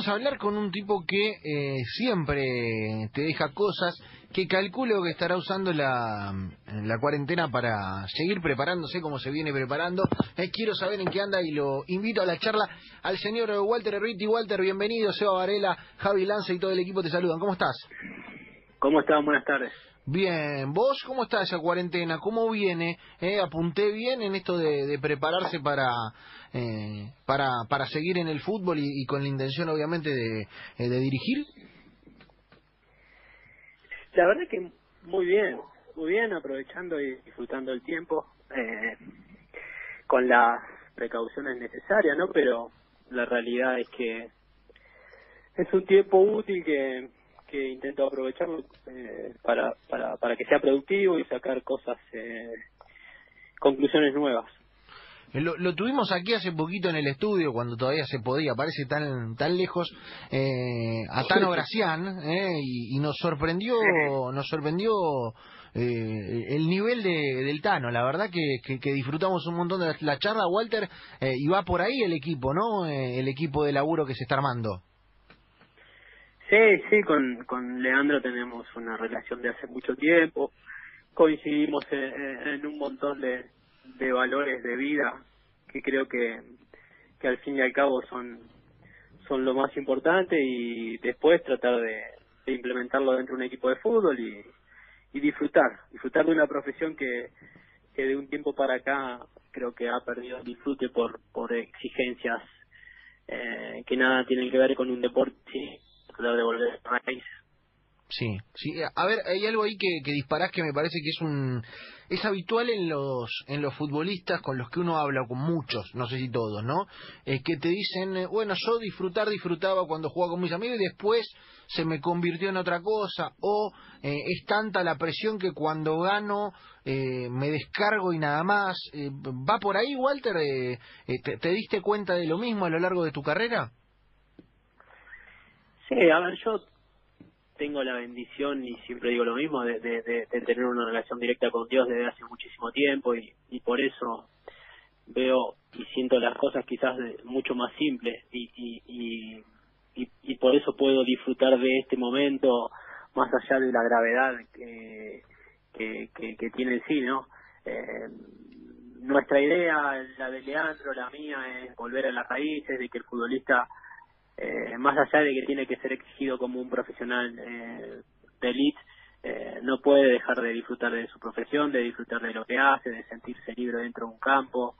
Vamos a hablar con un tipo que eh, siempre te deja cosas, que calculo que estará usando la, cuarentena para seguir preparándose como se viene preparando. Eh, quiero saber en qué anda y lo invito a la charla al señor Walter Erriti. Walter, bienvenido. Seba Varela, Javi Lanza y todo el equipo te saludan. ¿Cómo estás? ¿Cómo estás? Buenas tardes. Bien, ¿vos cómo está esa cuarentena? ¿Cómo viene? Eh, ¿Apunté bien en esto de, prepararse para, eh, para para seguir en el fútbol y, con la intención obviamente de, eh, de, dirigir? La verdad que muy bien, muy bien, aprovechando y disfrutando el tiempo, eh, con las precauciones necesarias, ¿no? Pero la realidad es que es un tiempo útil que que intento aprovecharlo eh, para, para, para que sea productivo y sacar cosas, eh, conclusiones nuevas. Eh, lo, lo, tuvimos aquí hace poquito en el estudio, cuando todavía se podía, parece tan tan lejos, eh, a Tano Gracián, eh, y, y, nos sorprendió, nos sorprendió eh, el nivel de, del Tano. La verdad que, que, disfrutamos un montón de la, charla, Walter, eh, y va por ahí el equipo, ¿no? el equipo de laburo que se está armando. Sí, sí, con, con Leandro tenemos una relación de hace mucho tiempo, coincidimos en, un montón de, de valores de vida que creo que, al fin y al cabo son, son lo más importante y después tratar de, implementarlo dentro de un equipo de fútbol y, y disfrutar, disfrutar de una profesión que, que de un tiempo para acá creo que ha perdido el disfrute por, por exigencias eh, que nada tienen que ver con un deporte de volver a raíz. Sí, sí. A ver, hay algo ahí que, que disparás que me parece que es un es habitual en los en los futbolistas con los que uno habla, con muchos, no sé si todos, ¿no? Es que te dicen, eh, bueno, yo disfrutar disfrutaba cuando jugaba con mis amigos y después se me convirtió en otra cosa, o eh, es tanta la presión que cuando gano eh, me descargo y nada más. ¿Va por ahí, Walter? Te, ¿Te diste cuenta de lo mismo a lo largo de tu carrera? Sí, a ver, yo tengo la bendición, y siempre digo lo mismo, de, de, tener una relación directa con Dios desde hace muchísimo tiempo y, y por eso veo y siento las cosas quizás mucho más simples y, y, y, y, por eso puedo disfrutar de este momento más allá de la gravedad que, que, que, tiene en sí, ¿no? Eh, nuestra idea, la de Leandro, la mía, es volver a las raíces, de que el futbolista eh, más allá de que tiene que ser exigido como un profesional eh, de elite, eh, no puede dejar de disfrutar de su profesión, de disfrutar de lo que hace, de sentirse libre dentro de un campo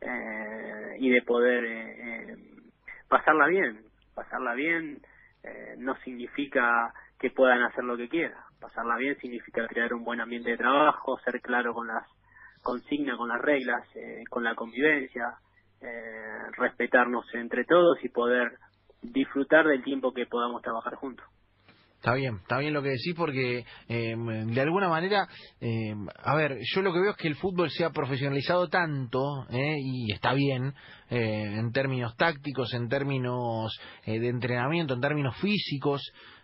eh, y de poder eh, pasarla bien. Pasarla bien no significa que puedan hacer lo que quieran. Pasarla bien significa crear un buen ambiente de trabajo, ser claro con las consignas, con las reglas, con la convivencia, respetarnos entre todos y poder disfrutar del tiempo que podamos trabajar juntos. Está bien, está bien lo que decís porque eh, de alguna manera, eh, a ver, yo lo que veo es que el fútbol se ha profesionalizado tanto eh, y está bien eh, en términos tácticos, en términos eh, de entrenamiento, en términos físicos,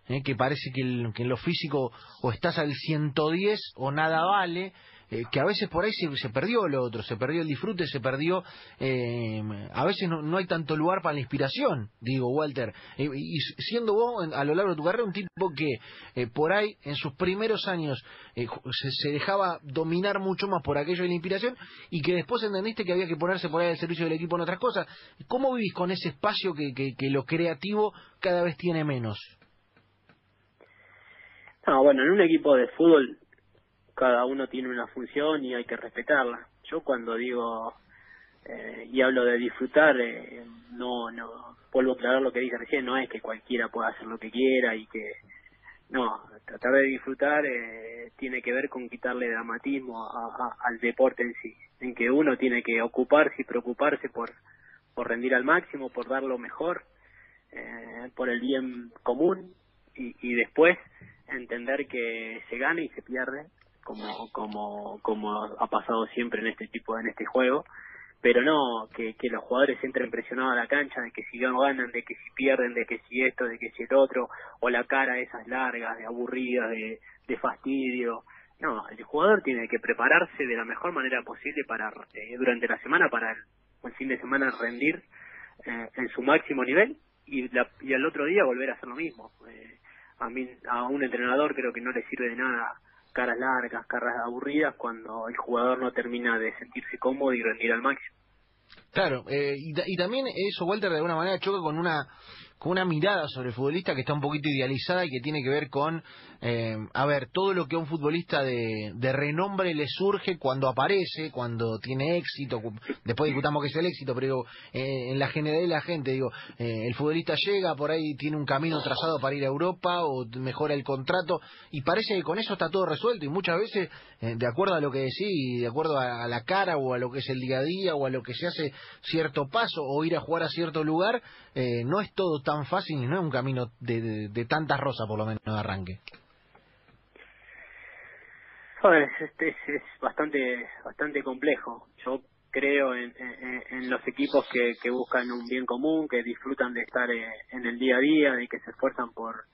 eh, que parece que, el, que en lo físico o estás al 110 o nada vale eh, que a veces por ahí se, perdió lo otro, se perdió el disfrute, se perdió, eh, a veces no, no, hay tanto lugar para la inspiración, digo Walter, eh, y siendo vos a lo largo de tu carrera un tipo que eh, por ahí en sus primeros años se, se, dejaba dominar mucho más por aquello de la inspiración y que después entendiste que había que ponerse por ahí al servicio del equipo en otras cosas, ¿cómo vivís con ese espacio que, que, que lo creativo cada vez tiene menos? No, bueno, en un equipo de fútbol cada uno tiene una función y hay que respetarla. Yo cuando digo eh, y hablo de disfrutar, eh, no, no, vuelvo a aclarar lo que dije recién, no es que cualquiera pueda hacer lo que quiera y que, no, tratar de disfrutar eh, tiene que ver con quitarle dramatismo al deporte en sí, en que uno tiene que ocuparse y preocuparse por, por rendir al máximo, por dar lo mejor, por el bien común y, y después entender que se gana y se pierde como como como ha pasado siempre en este tipo en este juego pero no que, que los jugadores entren presionados a la cancha de que si ganan de que si pierden de que si esto de que si el otro o la cara esas largas de aburridas de, de fastidio no el jugador tiene que prepararse de la mejor manera posible para eh, durante la semana para el, fin de semana rendir eh, en su máximo nivel y, y al otro día volver a hacer lo mismo. Eh, a, mí, a un entrenador creo que no le sirve de nada caras largas, caras aburridas cuando el jugador no termina de sentirse cómodo y rendir al máximo. Claro, eh, y, y, también eso, Walter, de alguna manera choca con una con una mirada sobre el futbolista que está un poquito idealizada y que tiene que ver con, eh, a ver, todo lo que a un futbolista de, renombre le surge cuando aparece, cuando tiene éxito, después discutamos qué es el éxito, pero digo, eh, en la generalidad de la gente, digo, eh, el futbolista llega, por ahí tiene un camino trazado para ir a Europa o mejora el contrato y parece que con eso está todo resuelto y muchas veces, eh, de acuerdo a lo que decís, de acuerdo a, a la cara o a lo que es el día a día o a lo que se hace cierto paso o ir a jugar a cierto lugar, no es todo tan fácil y no es un camino de, de, de tantas rosas, por lo menos, de arranque. Joder, es, es, bastante bastante complejo. Yo creo en, en, los equipos que, que, buscan un bien común, que disfrutan de estar eh, en el día a día y que se esfuerzan por,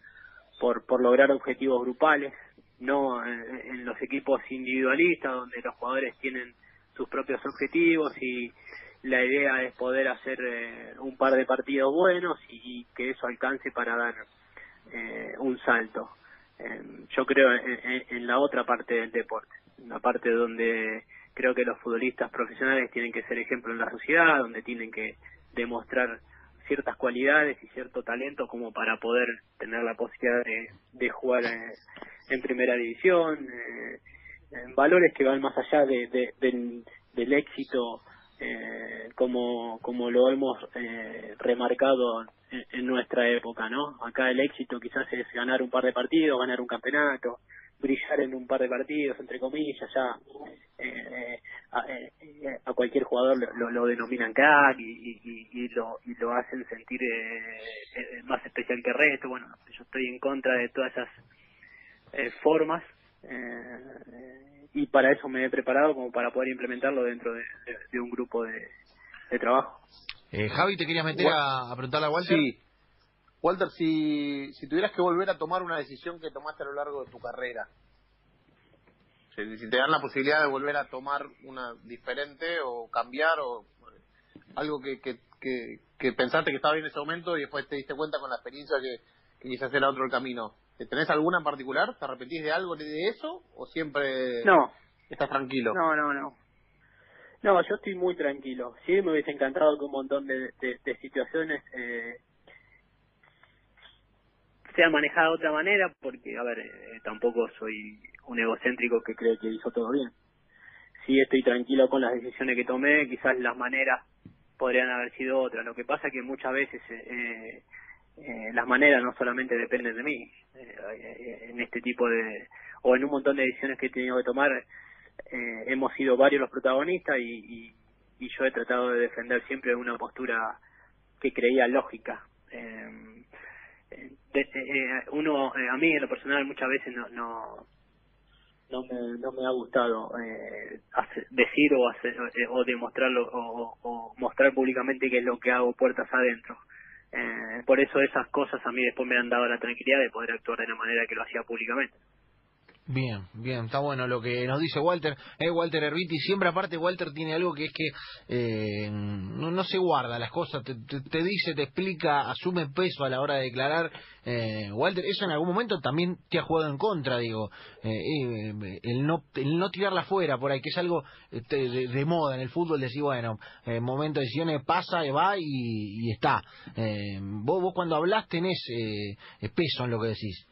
por, por lograr objetivos grupales, no en, en los equipos individualistas donde los jugadores tienen sus propios objetivos y, la idea es poder hacer eh, un par de partidos buenos y, que eso alcance para dar eh, un salto. Eh, yo creo en, en, la otra parte del deporte, la parte donde creo que los futbolistas profesionales tienen que ser ejemplo en la sociedad, donde tienen que demostrar ciertas cualidades y cierto talento como para poder tener la posibilidad de, jugar en, en primera división, eh, en valores que van más allá de, de, del, del éxito eh, como, como lo hemos eh, remarcado en, en, nuestra época, ¿no? Acá el éxito quizás es ganar un par de partidos, ganar un campeonato, brillar en un par de partidos, entre comillas, ya eh, a, eh, a, cualquier jugador lo, lo denominan crack y, y, y, lo, y lo hacen sentir eh, más especial que el resto. Bueno, yo estoy en contra de todas esas formas. Eh, y para eso me he preparado como para poder implementarlo dentro de, de, de un grupo de, de trabajo. Eh, Javi, ¿te querías meter a, a preguntarle a Walter? Sí. Walter, si, si tuvieras que volver a tomar una decisión que tomaste a lo largo de tu carrera, si, si te dan la posibilidad de volver a tomar una diferente o cambiar o algo que, que, que, que pensaste que estaba bien en ese momento y después te diste cuenta con la experiencia que, que quizás era otro el camino, ¿Tenés alguna en particular? ¿Te arrepentís de algo de eso o siempre no. estás tranquilo? No, no, no. No, yo estoy muy tranquilo. Sí, me hubiese encantado que un montón de, de, de situaciones eh, sean manejadas de otra manera, porque, a ver, eh, tampoco soy un egocéntrico que cree que hizo todo bien. Sí, estoy tranquilo con las decisiones que tomé, quizás las maneras podrían haber sido otras. Lo que pasa que muchas veces eh, eh, las maneras no solamente dependen de mí. Eh, en este tipo de, o en un montón de decisiones que he tenido que tomar, eh, hemos sido varios los protagonistas y, y, y, yo he tratado de defender siempre una postura que creía lógica. Eh, de, eh, uno, eh, a mí en lo personal muchas veces no, no, no me, no me ha gustado eh, decir o hacer eh, o demostrarlo o, o, mostrar públicamente qué es lo que hago puertas adentro eh, por eso esas cosas a mí después me han dado la tranquilidad de poder actuar de la manera que lo hacía públicamente. Bien, bien, está bueno lo que nos dice Walter. Eh, Walter Herbiti, siempre aparte Walter tiene algo que es que eh, no, no se guarda las cosas, te, te, dice, te explica, asume peso a la hora de declarar. Eh, Walter, eso en algún momento también te ha jugado en contra, digo, eh, eh el, no, el no tirarla fuera por ahí, que es algo de, moda en el fútbol, decir, bueno, eh, momento de decisiones pasa, va y, y está. Eh, vos, vos cuando hablas tenés peso en lo que decís.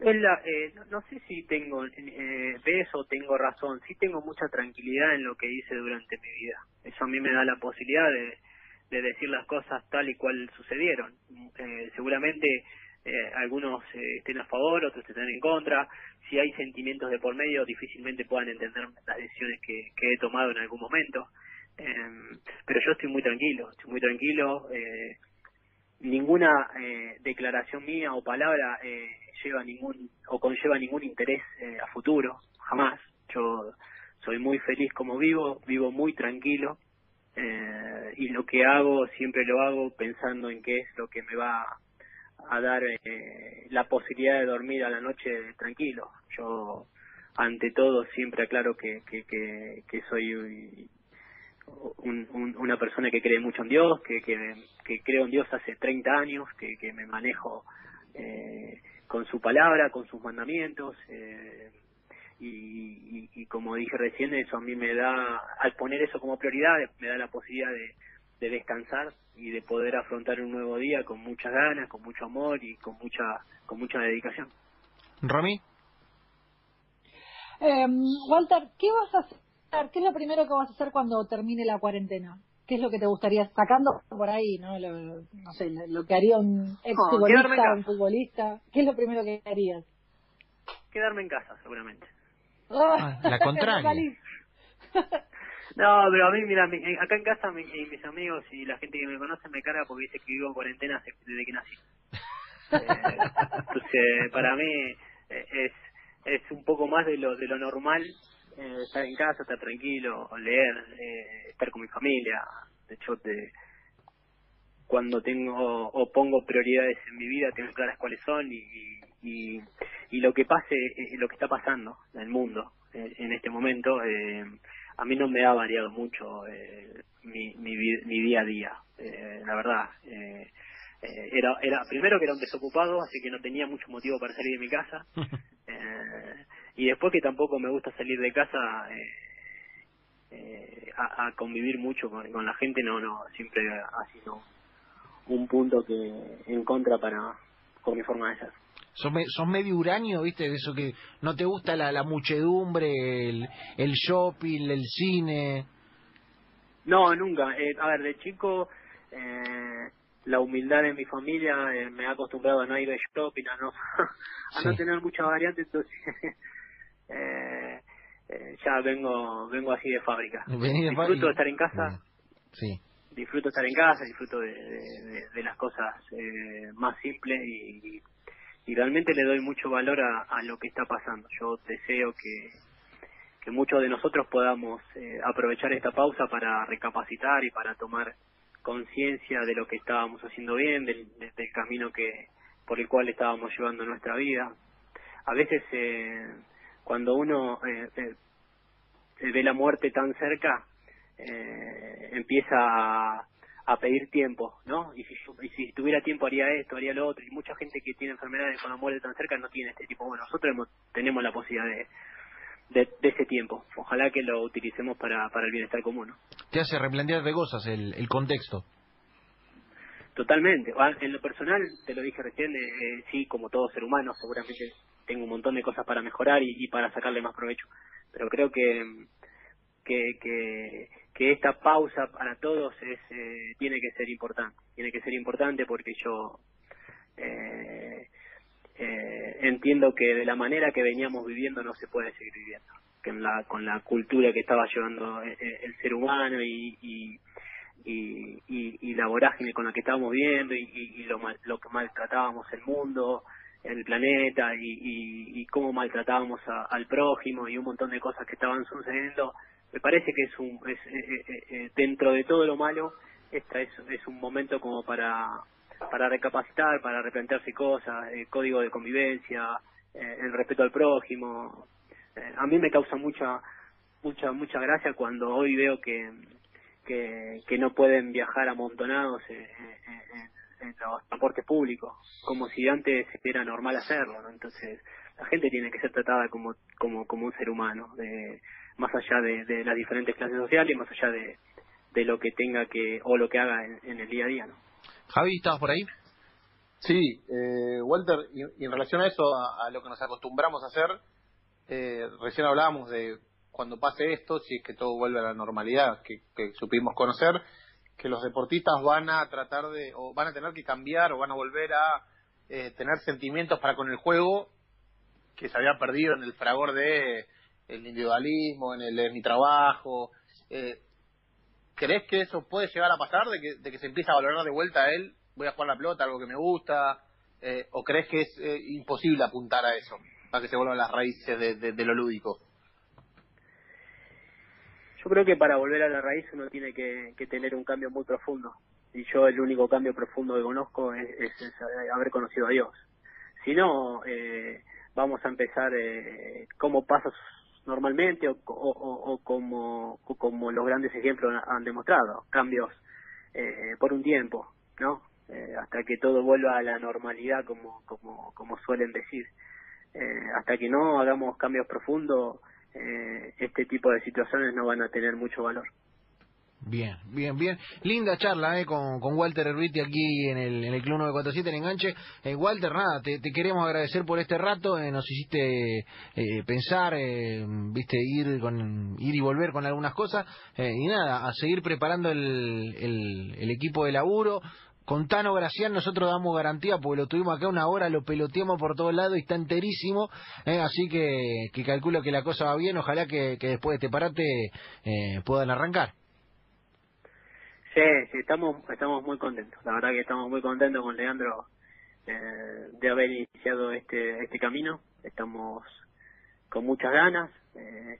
La, eh, no, no, sé si tengo eh, peso o tengo razón, sí tengo mucha tranquilidad en lo que hice durante mi vida. Eso a mí me da la posibilidad de, de decir las cosas tal y cual sucedieron. Eh, seguramente eh, algunos eh, estén a favor, otros estén en contra. Si hay sentimientos de por medio, difícilmente puedan entender las decisiones que, que he tomado en algún momento. Eh, pero yo estoy muy tranquilo, estoy muy tranquilo. Eh, ninguna eh, declaración mía o palabra eh, lleva ningún o conlleva ningún interés eh, a futuro, jamás. Yo soy muy feliz como vivo, vivo muy tranquilo eh, y lo que hago siempre lo hago pensando en qué es lo que me va a dar eh, la posibilidad de dormir a la noche tranquilo. Yo ante todo siempre aclaro que, que, que, que soy una persona que cree mucho en Dios, que, que, creo en Dios hace 30 años, que, que me manejo eh, con su palabra, con sus mandamientos. Eh, y, y, como dije recién, eso a mí me da, al poner eso como prioridad, me da la posibilidad de, de descansar y de poder afrontar un nuevo día con muchas ganas, con mucho amor y con mucha, con mucha dedicación. Rami. Eh, Walter, ¿qué vas a hacer? ¿Qué es lo primero que vas a hacer cuando termine la cuarentena? ¿Qué es lo que te gustaría, sacando por ahí, no, lo, no sé, lo que haría un ex futbolista, un futbolista? ¿Qué es lo primero que harías? Quedarme en casa, seguramente. Ah, la contraria. no, pero a mí, mira, acá en casa y mis amigos y la gente que me conoce me carga porque dice que vivo en cuarentena desde que nací. Eh, entonces, para mí eh, es es un poco más de lo de lo normal eh, estar en casa, estar tranquilo, leer, estar con mi familia. De hecho, de, cuando tengo o pongo prioridades en mi vida, tengo claras cuáles son y, y, y lo que pase, lo que está pasando en el mundo en este momento, eh, a mí no me ha variado mucho eh, mi, mi, mi, día a día, eh, la verdad. Eh, eh, era, era primero que era un desocupado, así que no tenía mucho motivo para salir de mi casa. Eh, y después que tampoco me gusta salir de casa eh, a, a, convivir mucho con, con, la gente, no, no, siempre ha sido un punto que en contra para con mi forma de ser. Sos, medio uranio, ¿viste? De eso que no te gusta la, la muchedumbre, el, el shopping, el cine. No, nunca. Eh, a ver, de chico, eh, la humildad de mi familia eh, me ha acostumbrado a no ir de shopping, a no, a no tener muchas variantes, entonces eh, eh, ya vengo vengo así de fábrica. disfruto de estar en casa. Sí. Disfruto estar en casa, disfruto de, de, de las cosas eh, más simples y, y realmente le doy mucho valor a, lo que está pasando. Yo deseo que, que muchos de nosotros podamos eh, aprovechar esta pausa para recapacitar y para tomar conciencia de lo que estábamos haciendo bien, del, del, camino que por el cual estábamos llevando nuestra vida. A veces eh, cuando uno eh, eh ve la muerte tan cerca, empieza a, a pedir tiempo, ¿no? Y si, si tuviera tiempo haría esto, haría lo otro. Y mucha gente que tiene enfermedades con la muerte tan cerca no tiene este tipo. Bueno, nosotros tenemos la posibilidad de, de, ese tiempo. Ojalá que lo utilicemos para, para el bienestar común. ¿no? Te hace replantear de cosas el, el contexto. Totalmente. Ah, en lo personal, te lo dije recién, eh, eh, sí, como todo ser humano, seguramente tengo un montón de cosas para mejorar y, y para sacarle más provecho. Pero creo que, que, que esta pausa para todos es eh, tiene que ser importante tiene que ser importante porque yo eh, eh, entiendo que de la manera que veníamos viviendo no se puede seguir viviendo que la, con la cultura que estaba llevando el, ser humano y, y y, y, la vorágine con la que estábamos viviendo y, y lo, mal, lo que maltratábamos el mundo, el planeta y, y, cómo maltratábamos al prójimo y un montón de cosas que estaban sucediendo, me parece que es un es, eh, eh, eh, dentro de todo lo malo esta es, es un momento como para para recapacitar para replantearse cosas el código de convivencia el respeto al prójimo. A mí me causa mucha mucha mucha gracia cuando hoy veo que que, que no pueden viajar amontonados en, los transportes públicos como si antes era normal hacerlo ¿no? entonces la gente tiene que ser tratada como como como un ser humano de más allá de, las diferentes clases sociales, más allá de, de lo que tenga que o lo que haga en, el día a día. ¿no? Javi, ¿estabas por ahí? Sí, eh, Walter, y, en relación a eso, a, lo que nos acostumbramos a hacer, eh, recién hablábamos de cuando pase esto, si es que todo vuelve a la normalidad que, supimos conocer, que los deportistas van a tratar de, o van a tener que cambiar o van a volver a eh, tener sentimientos para con el juego que se había perdido en el fragor de el individualismo, en el mi trabajo. Eh, ¿Crees que eso puede llegar a pasar, de que, de que se empiece a valorar de vuelta a él? Voy a jugar la pelota, algo que me gusta. Eh, ¿O crees que es eh, imposible apuntar a eso, para que se vuelvan las raíces de, de, lo lúdico? Yo creo que para volver a la raíz uno tiene que, tener un cambio muy profundo. Y yo el único cambio profundo que conozco es, es, haber conocido a Dios. Si no, eh, vamos a empezar, eh, como pasa normalmente o, o, como, como los grandes ejemplos han demostrado, cambios eh, por un tiempo, ¿no? Eh, hasta que todo vuelva a la normalidad como, como, como suelen decir. Eh, hasta que no hagamos cambios profundos, eh, este tipo de situaciones no van a tener mucho valor. Bien, bien, bien. Linda charla eh, con, con Walter Herbiti aquí en el, en el Club 947 en Enganche. Eh, Walter, nada, te, queremos agradecer por este rato. Eh, nos hiciste eh, pensar, viste, ir, con, ir y volver con algunas cosas. y nada, a seguir preparando el, el, el equipo de laburo. Con Tano Gracián nosotros damos garantía porque lo tuvimos acá una hora, lo peloteamos por todos lados y está enterísimo, así que, calculo que la cosa va bien, ojalá que, después de este parate puedan arrancar. Sí, estamos, estamos muy contentos. La verdad que estamos muy contentos con Leandro eh, de haber iniciado este, este camino. Estamos con muchas ganas. Eh,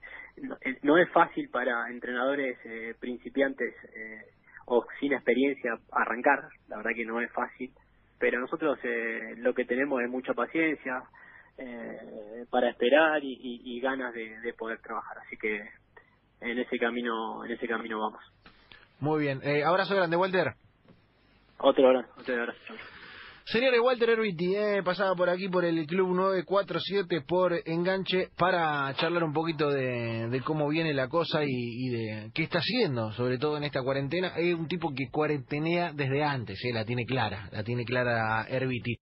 eh, no, es fácil para entrenadores eh, principiantes eh, o sin experiencia arrancar. La verdad que no es fácil. Pero nosotros eh, lo que tenemos es mucha paciencia eh, para esperar y, y, y ganas de, de poder trabajar. Así que en ese camino, en ese camino vamos. Muy bien. Eh, abrazo grande, Walter. Otro abrazo, otro abrazo. Señores, Walter Herbiti, eh, pasaba por aquí por el Club 947 por enganche para charlar un poquito de, cómo viene la cosa y, de qué está haciendo, sobre todo en esta cuarentena. Es un tipo que cuarentenea desde antes, eh, la tiene clara, la tiene clara Herbiti.